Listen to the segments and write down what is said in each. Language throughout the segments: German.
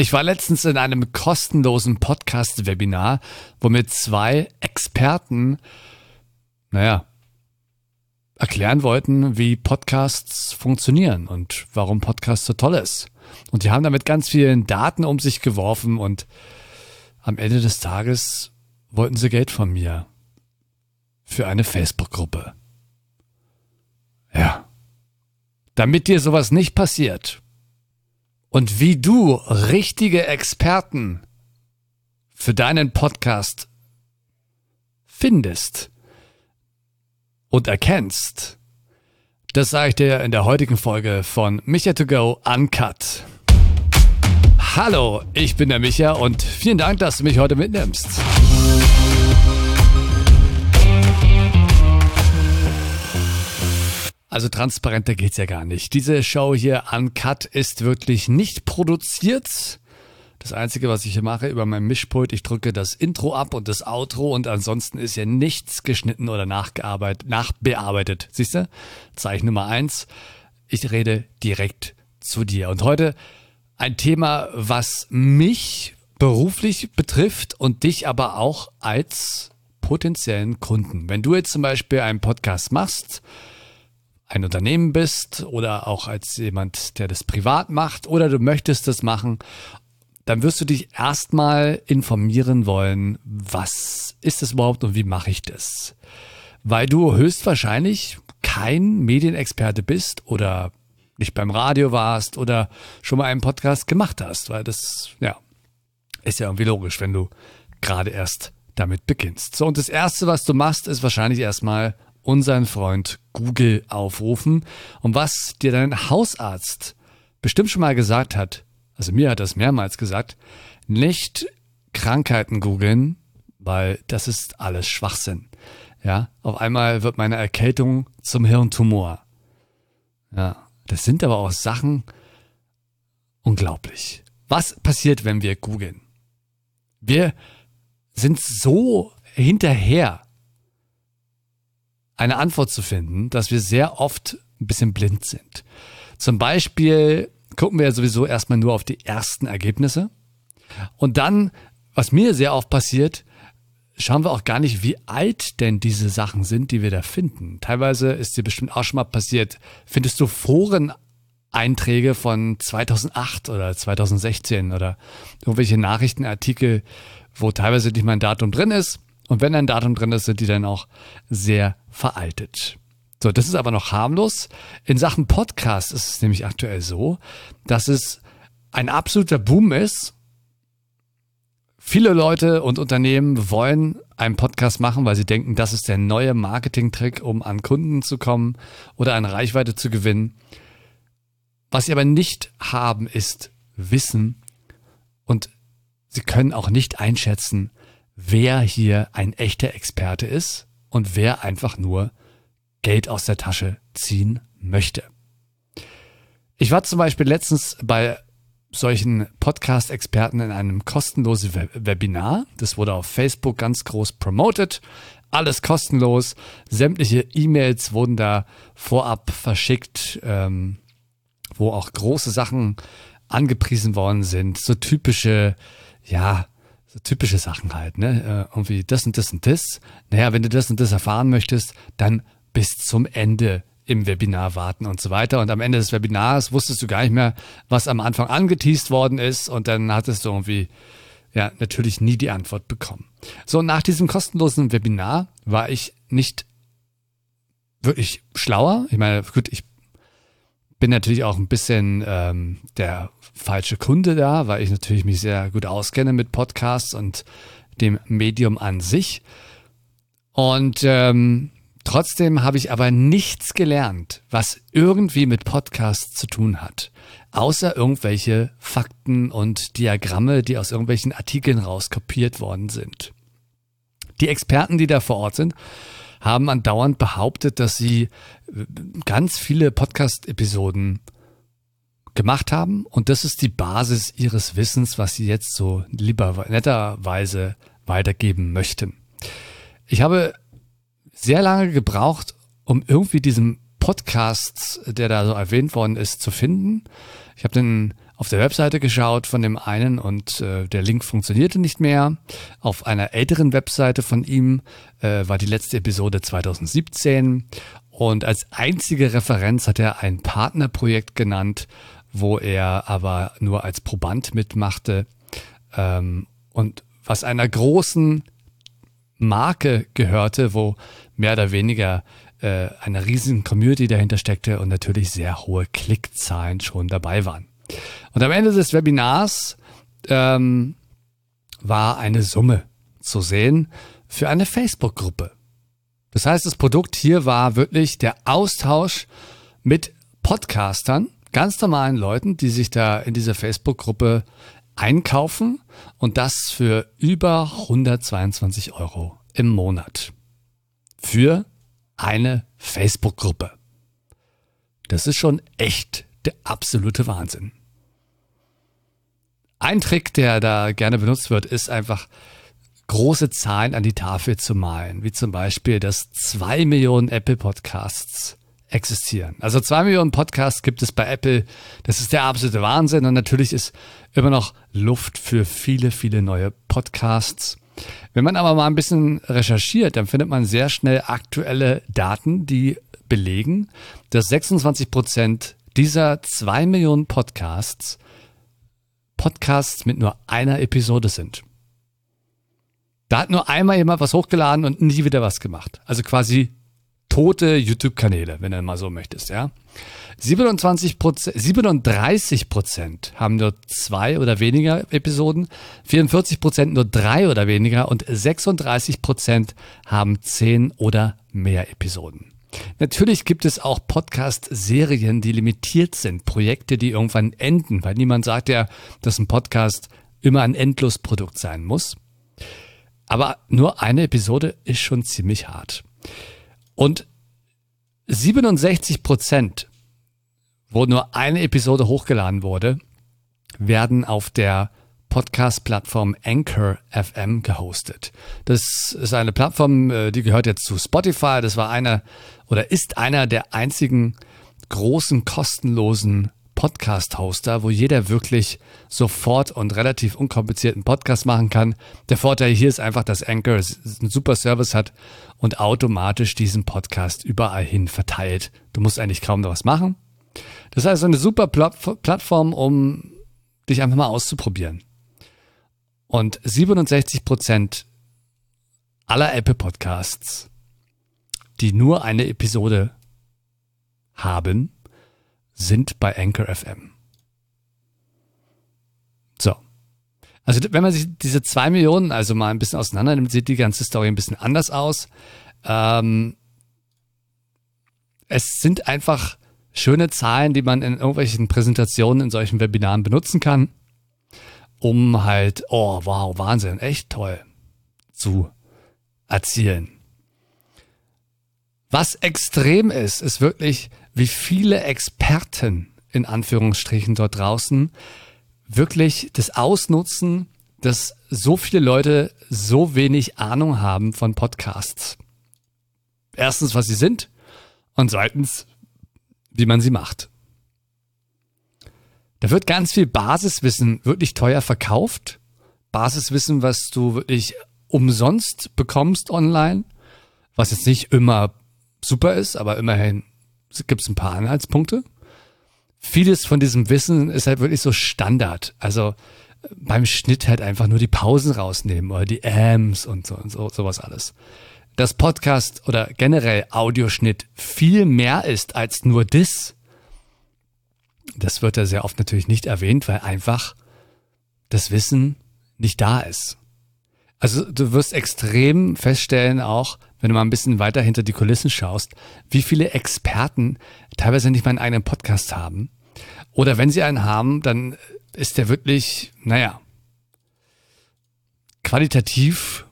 Ich war letztens in einem kostenlosen Podcast-Webinar, wo mir zwei Experten, naja, erklären wollten, wie Podcasts funktionieren und warum Podcast so toll ist. Und die haben damit ganz vielen Daten um sich geworfen und am Ende des Tages wollten sie Geld von mir. Für eine Facebook-Gruppe. Ja. Damit dir sowas nicht passiert, und wie du richtige Experten für deinen Podcast findest und erkennst, das sage ich dir in der heutigen Folge von Micha to Go Uncut. Hallo, ich bin der Micha und vielen Dank, dass du mich heute mitnimmst. Also transparenter geht's ja gar nicht. Diese Show hier Uncut ist wirklich nicht produziert. Das Einzige, was ich hier mache über mein Mischpult, ich drücke das Intro ab und das Outro und ansonsten ist ja nichts geschnitten oder nachgearbeitet, nachbearbeitet. Siehst du? Zeichen Nummer eins. Ich rede direkt zu dir. Und heute ein Thema, was mich beruflich betrifft und dich aber auch als potenziellen Kunden. Wenn du jetzt zum Beispiel einen Podcast machst, ein Unternehmen bist oder auch als jemand, der das privat macht oder du möchtest das machen, dann wirst du dich erstmal informieren wollen, was ist das überhaupt und wie mache ich das? Weil du höchstwahrscheinlich kein Medienexperte bist oder nicht beim Radio warst oder schon mal einen Podcast gemacht hast, weil das, ja, ist ja irgendwie logisch, wenn du gerade erst damit beginnst. So, und das erste, was du machst, ist wahrscheinlich erstmal unseren Freund Google aufrufen. Und was dir dein Hausarzt bestimmt schon mal gesagt hat, also mir hat das mehrmals gesagt, nicht Krankheiten googeln, weil das ist alles Schwachsinn. Ja, auf einmal wird meine Erkältung zum Hirntumor. Ja, das sind aber auch Sachen unglaublich. Was passiert, wenn wir googeln? Wir sind so hinterher eine Antwort zu finden, dass wir sehr oft ein bisschen blind sind. Zum Beispiel gucken wir ja sowieso erstmal nur auf die ersten Ergebnisse. Und dann, was mir sehr oft passiert, schauen wir auch gar nicht, wie alt denn diese Sachen sind, die wir da finden. Teilweise ist dir bestimmt auch schon mal passiert, findest du Foreneinträge von 2008 oder 2016 oder irgendwelche Nachrichtenartikel, wo teilweise nicht mal ein Datum drin ist. Und wenn ein Datum drin ist, sind die dann auch sehr veraltet. So, das ist aber noch harmlos. In Sachen Podcast ist es nämlich aktuell so, dass es ein absoluter Boom ist. Viele Leute und Unternehmen wollen einen Podcast machen, weil sie denken, das ist der neue Marketing-Trick, um an Kunden zu kommen oder an Reichweite zu gewinnen. Was sie aber nicht haben, ist Wissen und sie können auch nicht einschätzen, wer hier ein echter Experte ist und wer einfach nur Geld aus der Tasche ziehen möchte. Ich war zum Beispiel letztens bei solchen Podcast-Experten in einem kostenlosen Webinar. Das wurde auf Facebook ganz groß promoted. Alles kostenlos. Sämtliche E-Mails wurden da vorab verschickt, ähm, wo auch große Sachen angepriesen worden sind. So typische, ja, so typische Sachen halt, ne? Äh, irgendwie das und das und das. Naja, wenn du das und das erfahren möchtest, dann bis zum Ende im Webinar warten und so weiter. Und am Ende des Webinars wusstest du gar nicht mehr, was am Anfang angeteased worden ist. Und dann hattest du irgendwie, ja, natürlich nie die Antwort bekommen. So, nach diesem kostenlosen Webinar war ich nicht wirklich schlauer. Ich meine, gut, ich bin natürlich auch ein bisschen ähm, der falsche Kunde da, weil ich natürlich mich sehr gut auskenne mit Podcasts und dem Medium an sich. Und ähm, trotzdem habe ich aber nichts gelernt, was irgendwie mit Podcasts zu tun hat. Außer irgendwelche Fakten und Diagramme, die aus irgendwelchen Artikeln rauskopiert worden sind. Die Experten, die da vor Ort sind, haben andauernd behauptet, dass sie äh, ganz viele Podcast-Episoden gemacht haben und das ist die Basis ihres Wissens, was sie jetzt so lieber netterweise weitergeben möchten. Ich habe sehr lange gebraucht, um irgendwie diesen Podcast, der da so erwähnt worden ist, zu finden. Ich habe den auf der Webseite geschaut von dem einen und äh, der Link funktionierte nicht mehr. Auf einer älteren Webseite von ihm äh, war die letzte Episode 2017 und als einzige Referenz hat er ein Partnerprojekt genannt, wo er aber nur als Proband mitmachte ähm, und was einer großen Marke gehörte, wo mehr oder weniger äh, eine riesen Community dahinter steckte und natürlich sehr hohe Klickzahlen schon dabei waren. Und am Ende des Webinars ähm, war eine Summe zu sehen für eine Facebook-Gruppe. Das heißt, das Produkt hier war wirklich der Austausch mit Podcastern, ganz normalen Leuten, die sich da in dieser Facebook-Gruppe einkaufen und das für über 122 Euro im Monat. Für eine Facebook-Gruppe. Das ist schon echt der absolute Wahnsinn. Ein Trick, der da gerne benutzt wird, ist einfach große Zahlen an die Tafel zu malen, wie zum Beispiel, dass zwei Millionen Apple Podcasts existieren. Also zwei Millionen Podcasts gibt es bei Apple. Das ist der absolute Wahnsinn und natürlich ist immer noch Luft für viele, viele neue Podcasts. Wenn man aber mal ein bisschen recherchiert, dann findet man sehr schnell aktuelle Daten, die belegen, dass 26 Prozent dieser zwei Millionen Podcasts Podcasts mit nur einer Episode sind. Da hat nur einmal jemand was hochgeladen und nie wieder was gemacht. Also quasi tote YouTube-Kanäle, wenn du mal so möchtest, ja. 27 Prozent, 37 Prozent haben nur zwei oder weniger Episoden, 44 Prozent nur drei oder weniger und 36 Prozent haben zehn oder mehr Episoden. Natürlich gibt es auch Podcast-Serien, die limitiert sind, Projekte, die irgendwann enden, weil niemand sagt ja, dass ein Podcast immer ein Endlosprodukt sein muss. Aber nur eine Episode ist schon ziemlich hart. Und 67 Prozent, wo nur eine Episode hochgeladen wurde, werden auf der Podcast-Plattform Anchor FM gehostet. Das ist eine Plattform, äh, die gehört jetzt zu Spotify. Das war einer oder ist einer der einzigen großen kostenlosen Podcast-Hoster, wo jeder wirklich sofort und relativ unkomplizierten Podcast machen kann. Der Vorteil hier ist einfach, dass Anchor einen super Service hat und automatisch diesen Podcast überall hin verteilt. Du musst eigentlich kaum noch was machen. Das heißt, eine super Plattform, um dich einfach mal auszuprobieren. Und 67 Prozent aller Apple Podcasts, die nur eine Episode haben, sind bei Anchor FM. So. Also wenn man sich diese zwei Millionen also mal ein bisschen auseinander nimmt, sieht die ganze Story ein bisschen anders aus. Ähm, es sind einfach schöne Zahlen, die man in irgendwelchen Präsentationen in solchen Webinaren benutzen kann, um halt, oh wow, Wahnsinn, echt toll zu erzielen. Was extrem ist, ist wirklich, wie viele Experten in Anführungsstrichen dort draußen wirklich das ausnutzen, dass so viele Leute so wenig Ahnung haben von Podcasts. Erstens, was sie sind und zweitens, wie man sie macht. Da wird ganz viel Basiswissen wirklich teuer verkauft. Basiswissen, was du wirklich umsonst bekommst online, was jetzt nicht immer super ist, aber immerhin gibt es ein paar Anhaltspunkte. Vieles von diesem Wissen ist halt wirklich so Standard. Also beim Schnitt halt einfach nur die Pausen rausnehmen oder die Ams und so und so, sowas alles. Dass Podcast oder generell Audioschnitt viel mehr ist als nur das, das wird da sehr oft natürlich nicht erwähnt, weil einfach das Wissen nicht da ist. Also du wirst extrem feststellen auch, wenn du mal ein bisschen weiter hinter die Kulissen schaust, wie viele Experten teilweise nicht mal einen eigenen Podcast haben. Oder wenn sie einen haben, dann ist der wirklich, naja, qualitativ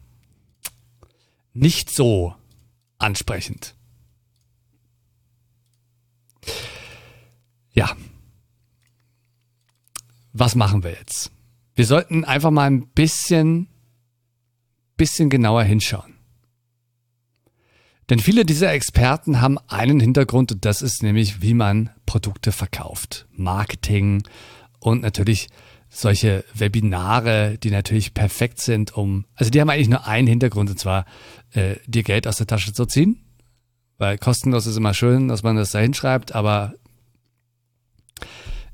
nicht so ansprechend. Ja. Was machen wir jetzt? Wir sollten einfach mal ein bisschen, bisschen genauer hinschauen. Denn viele dieser Experten haben einen Hintergrund und das ist nämlich, wie man Produkte verkauft. Marketing und natürlich solche Webinare, die natürlich perfekt sind, um, also die haben eigentlich nur einen Hintergrund, und zwar äh, dir Geld aus der Tasche zu ziehen. Weil kostenlos ist immer schön, dass man das da hinschreibt, aber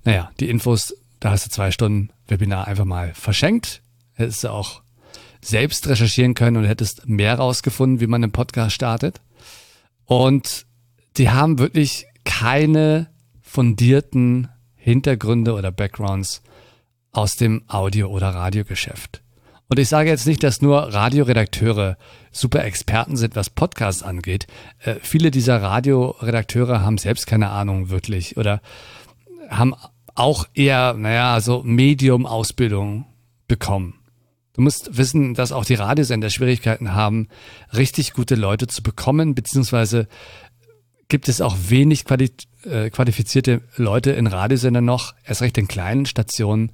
naja, die Infos, da hast du zwei Stunden Webinar einfach mal verschenkt. Hättest du auch selbst recherchieren können und hättest mehr rausgefunden, wie man einen Podcast startet. Und die haben wirklich keine fundierten Hintergründe oder Backgrounds aus dem Audio- oder Radiogeschäft. Und ich sage jetzt nicht, dass nur Radioredakteure super Experten sind, was Podcasts angeht. Äh, viele dieser Radioredakteure haben selbst keine Ahnung wirklich oder haben auch eher, naja, so Medium-Ausbildung bekommen. Du musst wissen, dass auch die Radiosender Schwierigkeiten haben, richtig gute Leute zu bekommen, beziehungsweise gibt es auch wenig quali äh, qualifizierte Leute in Radiosendern noch, erst recht in kleinen Stationen,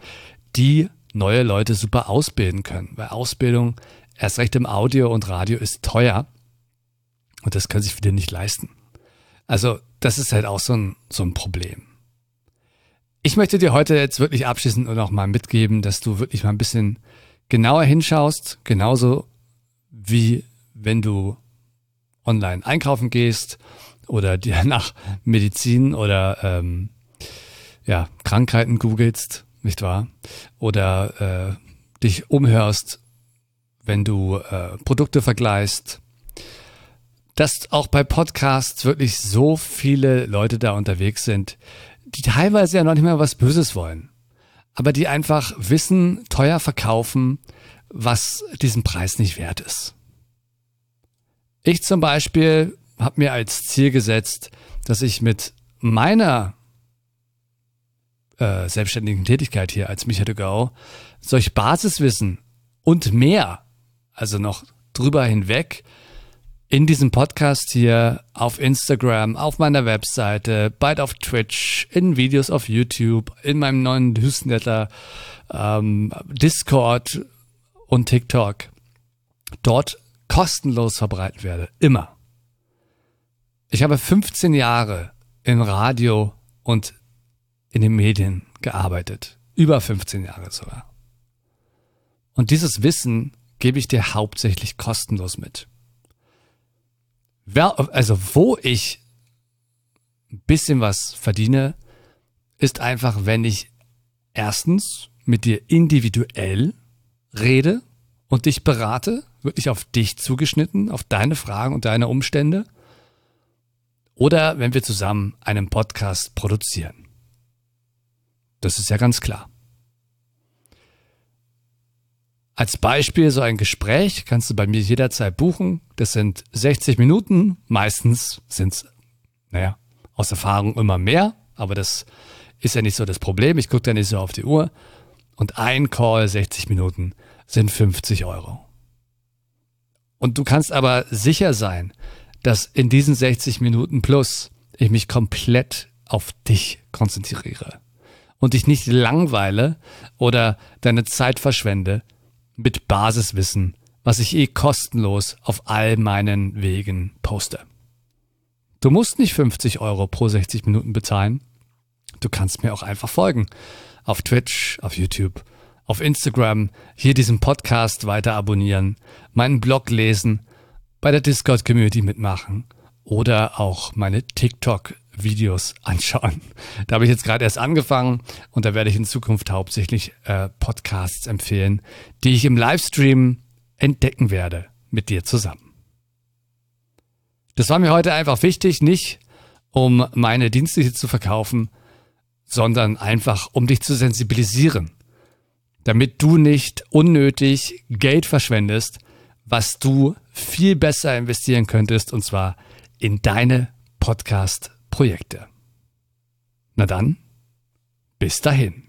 die neue Leute super ausbilden können. Weil Ausbildung, erst recht im Audio und Radio, ist teuer. Und das können sich viele nicht leisten. Also, das ist halt auch so ein, so ein Problem. Ich möchte dir heute jetzt wirklich abschließend und auch mal mitgeben, dass du wirklich mal ein bisschen genauer hinschaust, genauso wie wenn du online einkaufen gehst oder dir nach Medizin oder ähm, ja, Krankheiten googelst, nicht wahr? Oder äh, dich umhörst, wenn du äh, Produkte vergleichst. Dass auch bei Podcasts wirklich so viele Leute da unterwegs sind, die teilweise ja noch nicht mal was Böses wollen aber die einfach Wissen teuer verkaufen, was diesen Preis nicht wert ist. Ich zum Beispiel habe mir als Ziel gesetzt, dass ich mit meiner äh, selbstständigen Tätigkeit hier als Michael de Gau solch Basiswissen und mehr, also noch drüber hinweg, in diesem Podcast hier, auf Instagram, auf meiner Webseite, bald auf Twitch, in Videos auf YouTube, in meinem neuen Newsletter, ähm, Discord und TikTok dort kostenlos verbreiten werde. Immer. Ich habe 15 Jahre im Radio und in den Medien gearbeitet. Über 15 Jahre sogar. Und dieses Wissen gebe ich dir hauptsächlich kostenlos mit also wo ich ein bisschen was verdiene, ist einfach, wenn ich erstens mit dir individuell rede und dich berate, wirklich auf dich zugeschnitten, auf deine Fragen und deine Umstände. Oder wenn wir zusammen einen Podcast produzieren. Das ist ja ganz klar. Als Beispiel so ein Gespräch kannst du bei mir jederzeit buchen. Das sind 60 Minuten. Meistens sind es, naja, aus Erfahrung immer mehr, aber das ist ja nicht so das Problem. Ich gucke da nicht so auf die Uhr. Und ein Call, 60 Minuten, sind 50 Euro. Und du kannst aber sicher sein, dass in diesen 60 Minuten plus ich mich komplett auf dich konzentriere und dich nicht langweile oder deine Zeit verschwende, mit Basiswissen, was ich eh kostenlos auf all meinen Wegen poste. Du musst nicht 50 Euro pro 60 Minuten bezahlen. Du kannst mir auch einfach folgen. Auf Twitch, auf YouTube, auf Instagram, hier diesen Podcast weiter abonnieren, meinen Blog lesen, bei der Discord-Community mitmachen oder auch meine TikTok Videos anschauen. Da habe ich jetzt gerade erst angefangen und da werde ich in Zukunft hauptsächlich äh, Podcasts empfehlen, die ich im Livestream entdecken werde mit dir zusammen. Das war mir heute einfach wichtig, nicht um meine Dienste hier zu verkaufen, sondern einfach um dich zu sensibilisieren, damit du nicht unnötig Geld verschwendest, was du viel besser investieren könntest, und zwar in deine Podcast Projekte. Na dann, bis dahin.